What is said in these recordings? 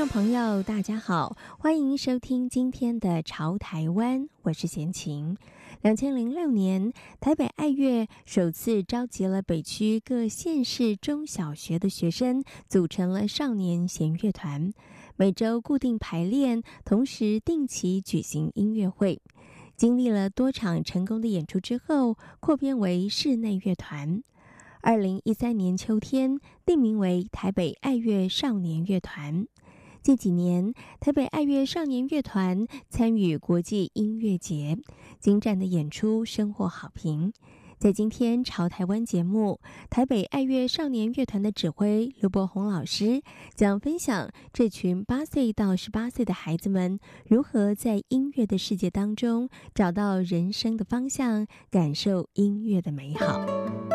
众朋友，大家好，欢迎收听今天的《潮台湾》，我是闲情。两千零六年，台北爱乐首次召集了北区各县市中小学的学生，组成了少年弦乐团，每周固定排练，同时定期举行音乐会。经历了多场成功的演出之后，扩编为室内乐团。二零一三年秋天，定名为台北爱乐少年乐团。近几年，台北爱乐少年乐团参与国际音乐节，精湛的演出收获好评。在今天《潮台湾》节目，台北爱乐少年乐团的指挥刘伯宏老师将分享这群八岁到十八岁的孩子们如何在音乐的世界当中找到人生的方向，感受音乐的美好。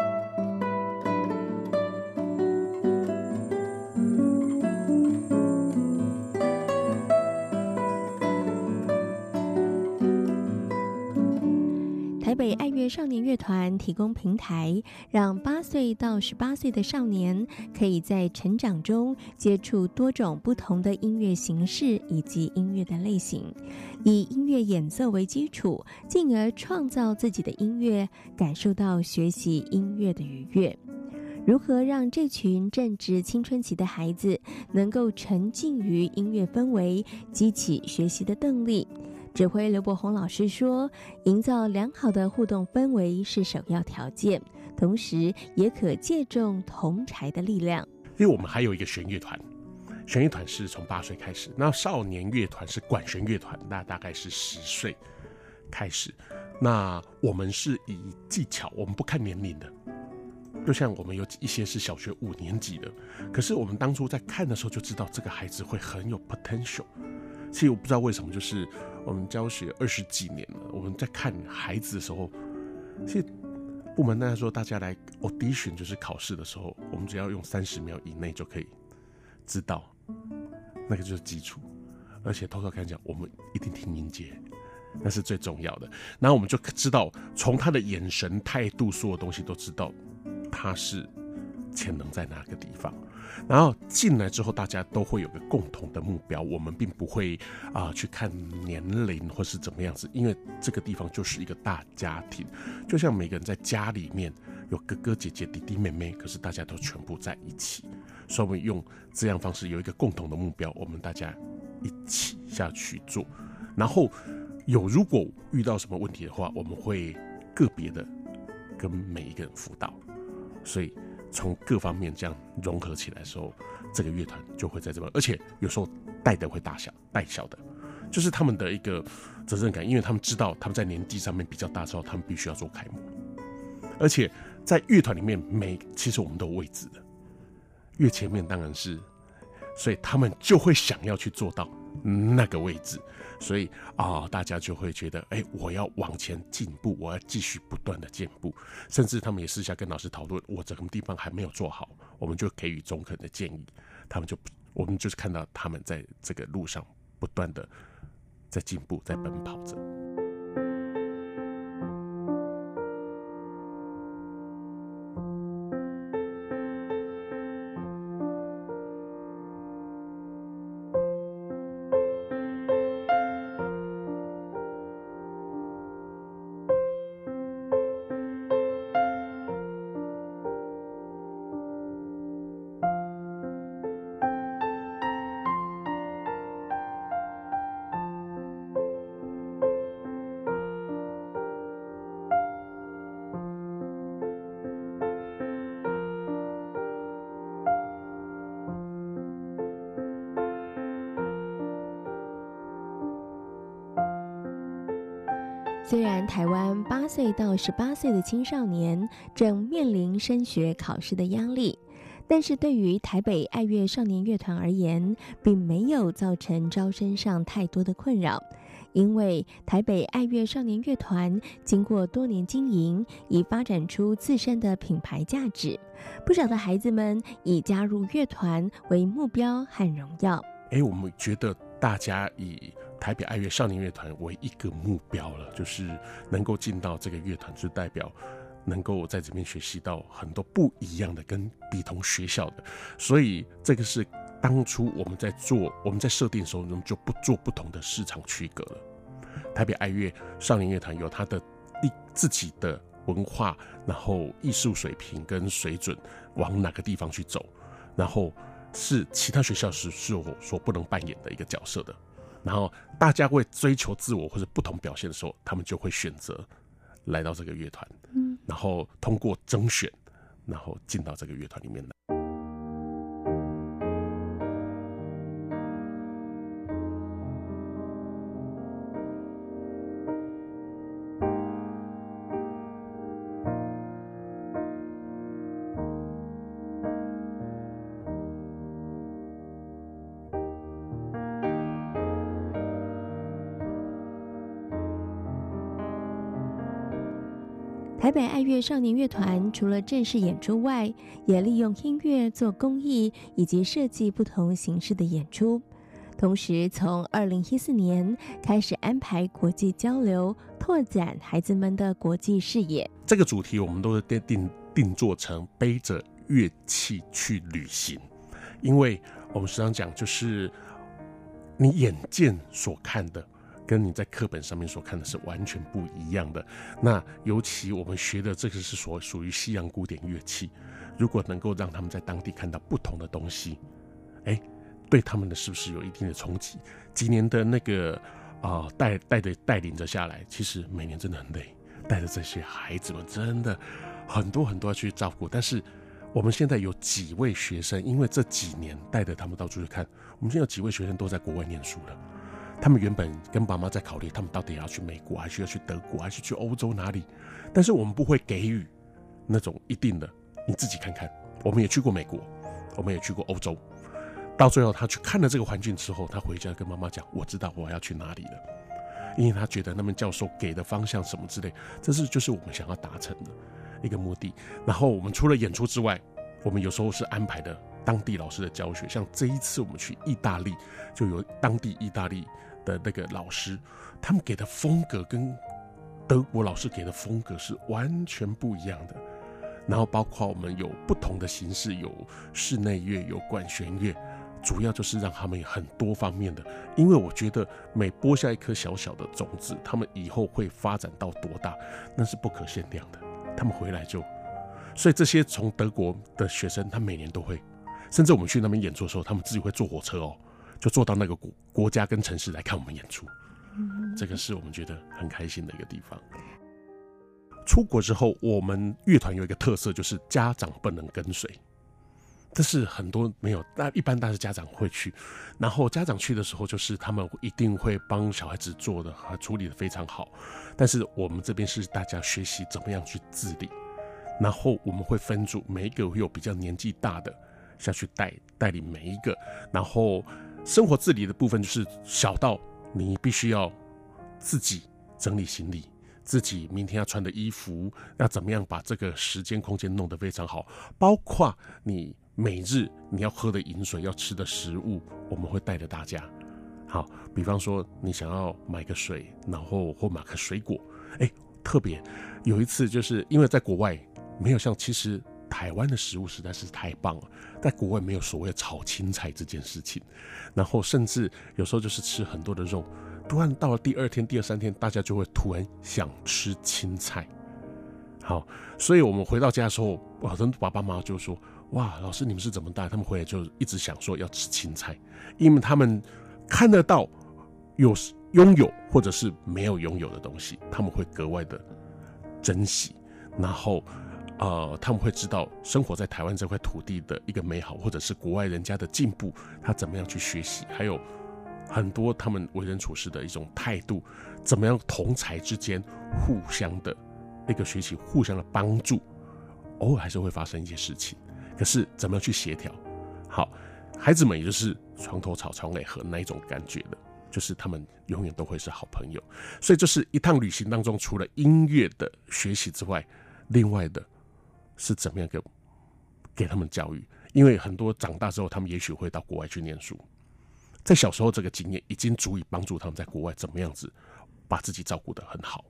台北爱乐少年乐团提供平台，让八岁到十八岁的少年可以在成长中接触多种不同的音乐形式以及音乐的类型，以音乐演奏为基础，进而创造自己的音乐，感受到学习音乐的愉悦。如何让这群正值青春期的孩子能够沉浸于音乐氛围，激起学习的动力？指挥刘伯宏老师说：“营造良好的互动氛围是首要条件，同时也可借重同侪的力量。因为我们还有一个弦乐团，弦乐团是从八岁开始，那少年乐团是管弦乐团，那大概是十岁开始。那我们是以技巧，我们不看年龄的。就像我们有一些是小学五年级的，可是我们当初在看的时候就知道这个孩子会很有 potential。”其实我不知道为什么，就是我们教学二十几年了，我们在看孩子的时候，其实部门大家说大家来 audition 就是考试的时候，我们只要用三十秒以内就可以知道，那个就是基础，而且偷偷跟你讲，我们一定听音节，那是最重要的。然后我们就知道，从他的眼神、态度，所有东西都知道他是潜能在哪个地方。然后进来之后，大家都会有个共同的目标。我们并不会啊、去看年龄或是怎么样子，因为这个地方就是一个大家庭，就像每个人在家里面有哥哥姐姐、弟弟妹妹，可是大家都全部在一起。所以我们用这样方式有一个共同的目标，我们大家一起下去做。然后有如果遇到什么问题的话，我们会个别的跟每一个人辅导。所以。从各方面这样融合起来的时候，这个乐团就会在这边，而且有时候带的会大小，带小的，就是他们的一个责任感，因为他们知道他们在年纪上面比较大的时候，他们必须要做开幕，而且在乐团里面，每其实我们都有位置的，越前面当然是，所以他们就会想要去做到那个位置。所以啊、大家就会觉得，哎、我要往前进步，我要继续不断的进步。甚至他们也私下跟老师讨论，我这个地方还没有做好，我们就给予中肯的建议。他们就，我们就是看到他们在这个路上不断的在进步，在奔跑着。虽然台湾八岁到十八岁的青少年正面临升学考试的压力，但是对于台北爱乐少年乐团而言，并没有造成招生上太多的困扰，因为台北爱乐少年乐团经过多年经营，已发展出自身的品牌价值，不少的孩子们以加入乐团为目标和荣耀。哎，我们觉得大家以台北爱乐少年乐团为一个目标了，就是能够进到这个乐团，就代表能够在这边学习到很多不一样的，跟比同学校的，所以这个是。当初我们在做，我们在设定的时候，我们就不做不同的市场区隔了。台北爱乐少年乐团有它的一自己的文化，然后艺术水平跟水准往哪个地方去走，然后是其他学校是是我所不能扮演的一个角色的。然后大家会追求自我或者不同表现的时候，他们就会选择来到这个乐团，嗯，然后通过甄选，然后进到这个乐团里面来。台北爱乐少年乐团除了正式演出外，也利用音乐做公益以及设计不同形式的演出。同时，从二零一四年开始安排国际交流，拓展孩子们的国际视野。这个主题我们都是定定定做成背着乐器去旅行，因为我们时常讲，就是你眼见所看的。跟你在课本上面所看的是完全不一样的。那尤其我们学的这个是所属于西洋古典乐器，如果能够让他们在当地看到不同的东西，哎，对他们的是不是有一定的冲击？几年的那个啊带带着带领着下来，其实每年真的很累，带着这些孩子们真的很多很多要去照顾。但是我们现在有几位学生，因为这几年带着他们到处去看，我们现在有几位学生都在国外念书了。他们原本跟爸妈在考虑，他们到底要去美国，还是要去德国，还是去欧洲哪里？但是我们不会给予那种一定的，你自己看看。我们也去过美国，我们也去过欧洲。到最后，他去看了这个环境之后，他回家跟妈妈讲：“我知道我要去哪里了。”因为他觉得那边教授给的方向什么之类，这是就是我们想要达成的一个目的。然后我们除了演出之外，我们有时候是安排的当地老师的教学，像这一次我们去意大利，就有当地意大利的那个老师，他们给的风格跟德国老师给的风格是完全不一样的。然后包括我们有不同的形式，有室内乐，有管弦乐，主要就是让他们有很多方面的。因为我觉得每播下一颗小小的种子，他们以后会发展到多大，那是不可限量的。他们回来就，所以这些从德国的学生，他每年都会，甚至我们去那边演出的时候，他们自己会坐火车哦。就坐到那个国国家跟城市来看我们演出，这个是我们觉得很开心的一个地方。出国之后，我们乐团有一个特色，就是家长不能跟随，这是很多没有，但一般大是家长会去，然后家长去的时候，就是他们一定会帮小孩子做的和处理的非常好，但是我们这边是大家学习怎么样去自理，然后我们会分组，每一个会有比较年纪大的下去带带领每一个，然后。生活自理的部分就是小到你必须要自己整理行李，自己明天要穿的衣服要怎么样把这个时间空间弄得非常好，包括你每日你要喝的饮水、要吃的食物，我们会带着大家。好，比方说你想要买个水，然后或买个水果，哎，特别有一次就是因为在国外没有像其实。台湾的食物实在是太棒了，在国外没有所谓炒青菜这件事情，然后甚至有时候就是吃很多的肉，突然到了第二天、第二三天，大家就会突然想吃青菜。好，所以我们回到家的时候，好像爸爸妈妈就说：“哇，老师你们是怎么带？”他们回来就一直想说要吃青菜，因为他们看得到有拥有或者是没有拥有的东西，他们会格外的珍惜，然后。呃，他们会知道生活在台湾这块土地的一个美好，或者是国外人家的进步，他怎么样去学习，还有很多他们为人处事的一种态度，怎么样同才之间互相的那个学习，互相的帮助，偶尔还是会发生一些事情，可是怎么样去协调？好，孩子们也就是床头吵，床尾和那一种感觉的，就是他们永远都会是好朋友。所以，这是一趟旅行当中，除了音乐的学习之外，另外的是怎么样给给他们教育？因为很多长大之后，他们也许会到国外去念书，在小时候这个经验已经足以帮助他们在国外怎么样子把自己照顾的很好。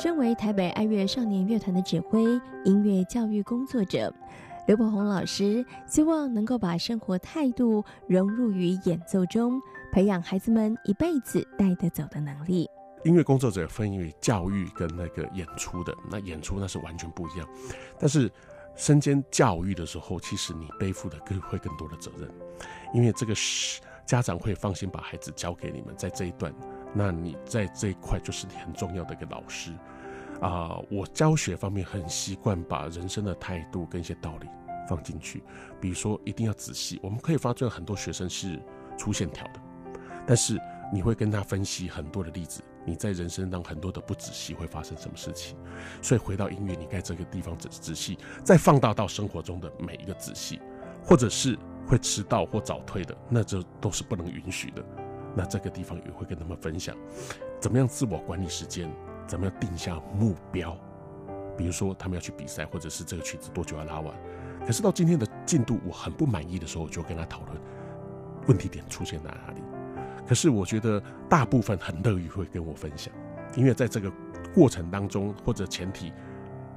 身为台北爱乐少年乐团的指挥、音乐教育工作者，刘柏鸿老师希望能够把生活态度融入于演奏中，培养孩子们一辈子带得走的能力。音乐工作者分为教育跟那个演出的，那演出那是完全不一样。但是身兼教育的时候，其实你背负的更会更多的责任，因为这个是家长会放心把孩子交给你们，在这一段。那你在这一块就是你很重要的一个老师啊、我教学方面很习惯把人生的态度跟一些道理放进去，比如说一定要仔细。我们可以发现很多学生是粗线条的，但是你会跟他分析很多的例子，你在人生当很多的不仔细会发生什么事情。所以回到音乐，你该这个地方仔仔细，再放大到生活中的每一个仔细，或者是会迟到或早退的，那这都是不能允许的。那这个地方也会跟他们分享，怎么样自我管理时间，怎么样定下目标，比如说他们要去比赛，或者是这个曲子多久要拉完。可是到今天的进度我很不满意的时候，我就跟他讨论问题点出现在哪里。可是我觉得大部分很乐于会跟我分享，因为在这个过程当中或者前提，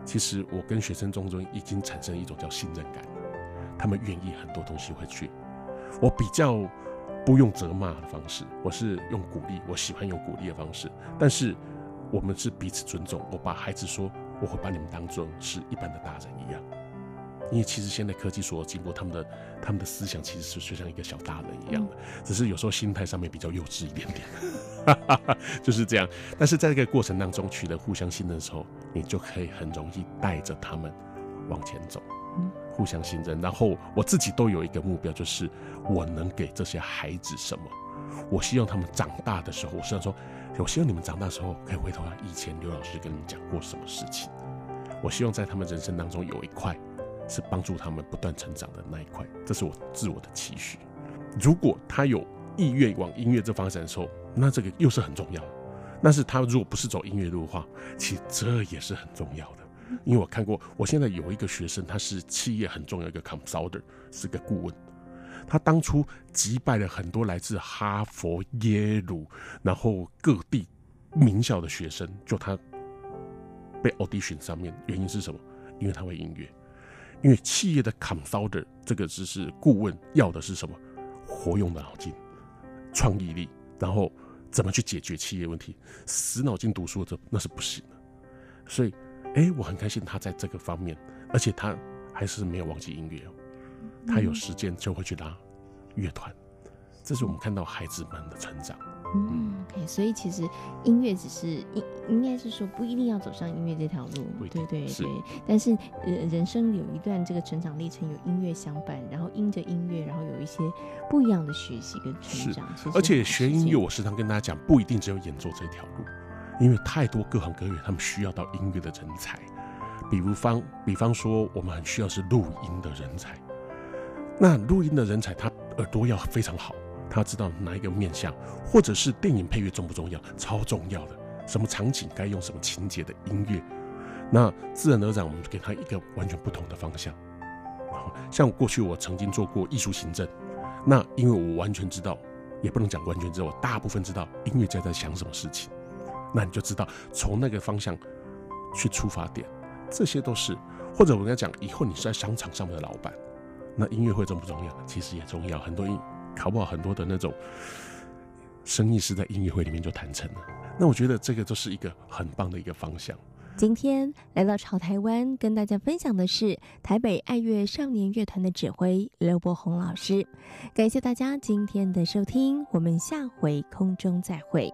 其实我跟学生中中已经产生一种叫信任感，他们愿意很多东西会去，我比较。不用责骂的方式，我是用鼓励。我喜欢用鼓励的方式，但是我们是彼此尊重。我把孩子说，我会把你们当做是一般的大人一样，因为其实现在科技所有进步，他们的他们的思想其实是就像一个小大人一样的，只是有时候心态上面比较幼稚一点点，就是这样。但是在这个过程当中取得互相信任的时候，你就可以很容易带着他们往前走。互相信任，然后我自己都有一个目标，就是我能给这些孩子什么。我希望他们长大的时候，我虽然说，我希望你们长大的时候可以回头看以前刘老师跟你们讲过什么事情。我希望在他们人生当中有一块是帮助他们不断成长的那一块，这是我自我的期许。如果他有意愿往音乐这方向的时候，那这个又是很重要。但是他如果不是走音乐路的话，其实这也是很重要的。因为我看过，我现在有一个学生，他是企业很重要一个 consultant，是个顾问。他当初击败了很多来自哈佛、耶鲁，然后各地名校的学生，就他被 audition 上面，原因是什么？因为他会音乐。因为企业的 consultant 这个只是顾问，要的是什么？活用的脑筋、创意力，然后怎么去解决企业问题？死脑筋读书这那是不行的。所以。哎，我很开心他在这个方面，而且他还是没有忘记音乐哦。他有时间就会去拉乐团，这是我们看到孩子们的成长。嗯，OK，所以其实音乐只是应应该是说不一定要走上音乐这条路，对对对。是但是呃，人生有一段这个成长历程，有音乐相伴，然后因着音乐，然后有一些不一样的学习跟成长。是，而且学音乐，我时常跟大家讲，不一定只有演奏这条路。因为太多各行各业，他们需要到音乐的人才，比如方，比方说，我们很需要是录音的人才。那录音的人才，他耳朵要非常好，他知道哪一个面向，或者是电影配乐重不重要？超重要的，什么场景该用什么情节的音乐，那自然而然，我们给他一个完全不同的方向。像过去我曾经做过艺术行政，那因为我完全知道，也不能讲完全知道，我大部分知道音乐家在想什么事情。那你就知道从那个方向去出发点，这些都是。或者我跟他讲，以后你是在商场上面的老板，那音乐会重不重要？其实也重要。很多音考不好，很多的那种生意是在音乐会里面就谈成了。那我觉得这个就是一个很棒的一个方向。今天来到潮台湾，跟大家分享的是台北爱乐少年乐团的指挥刘伯鸿老师。感谢大家今天的收听，我们下回空中再会。